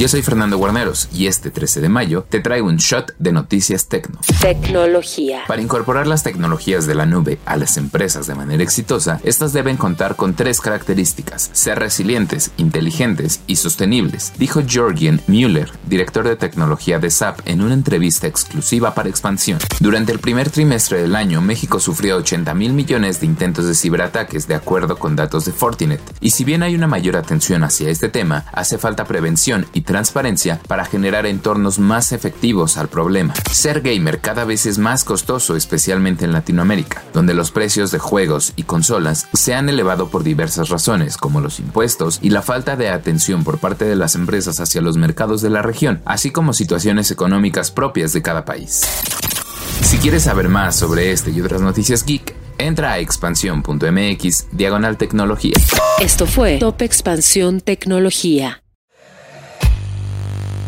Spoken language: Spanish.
Yo soy Fernando Guarneros y este 13 de mayo te traigo un shot de noticias tecno. Tecnología. Para incorporar las tecnologías de la nube a las empresas de manera exitosa, estas deben contar con tres características: ser resilientes, inteligentes y sostenibles, dijo Georgian Müller, director de tecnología de SAP, en una entrevista exclusiva para Expansión. Durante el primer trimestre del año, México sufrió 80 mil millones de intentos de ciberataques, de acuerdo con datos de Fortinet. Y si bien hay una mayor atención hacia este tema, hace falta prevención y transparencia para generar entornos más efectivos al problema. Ser gamer cada vez es más costoso, especialmente en Latinoamérica, donde los precios de juegos y consolas se han elevado por diversas razones, como los impuestos y la falta de atención por parte de las empresas hacia los mercados de la región, así como situaciones económicas propias de cada país. Si quieres saber más sobre este y otras noticias geek, entra a expansión.mx diagonal tecnología. Esto fue Top Expansión Tecnología.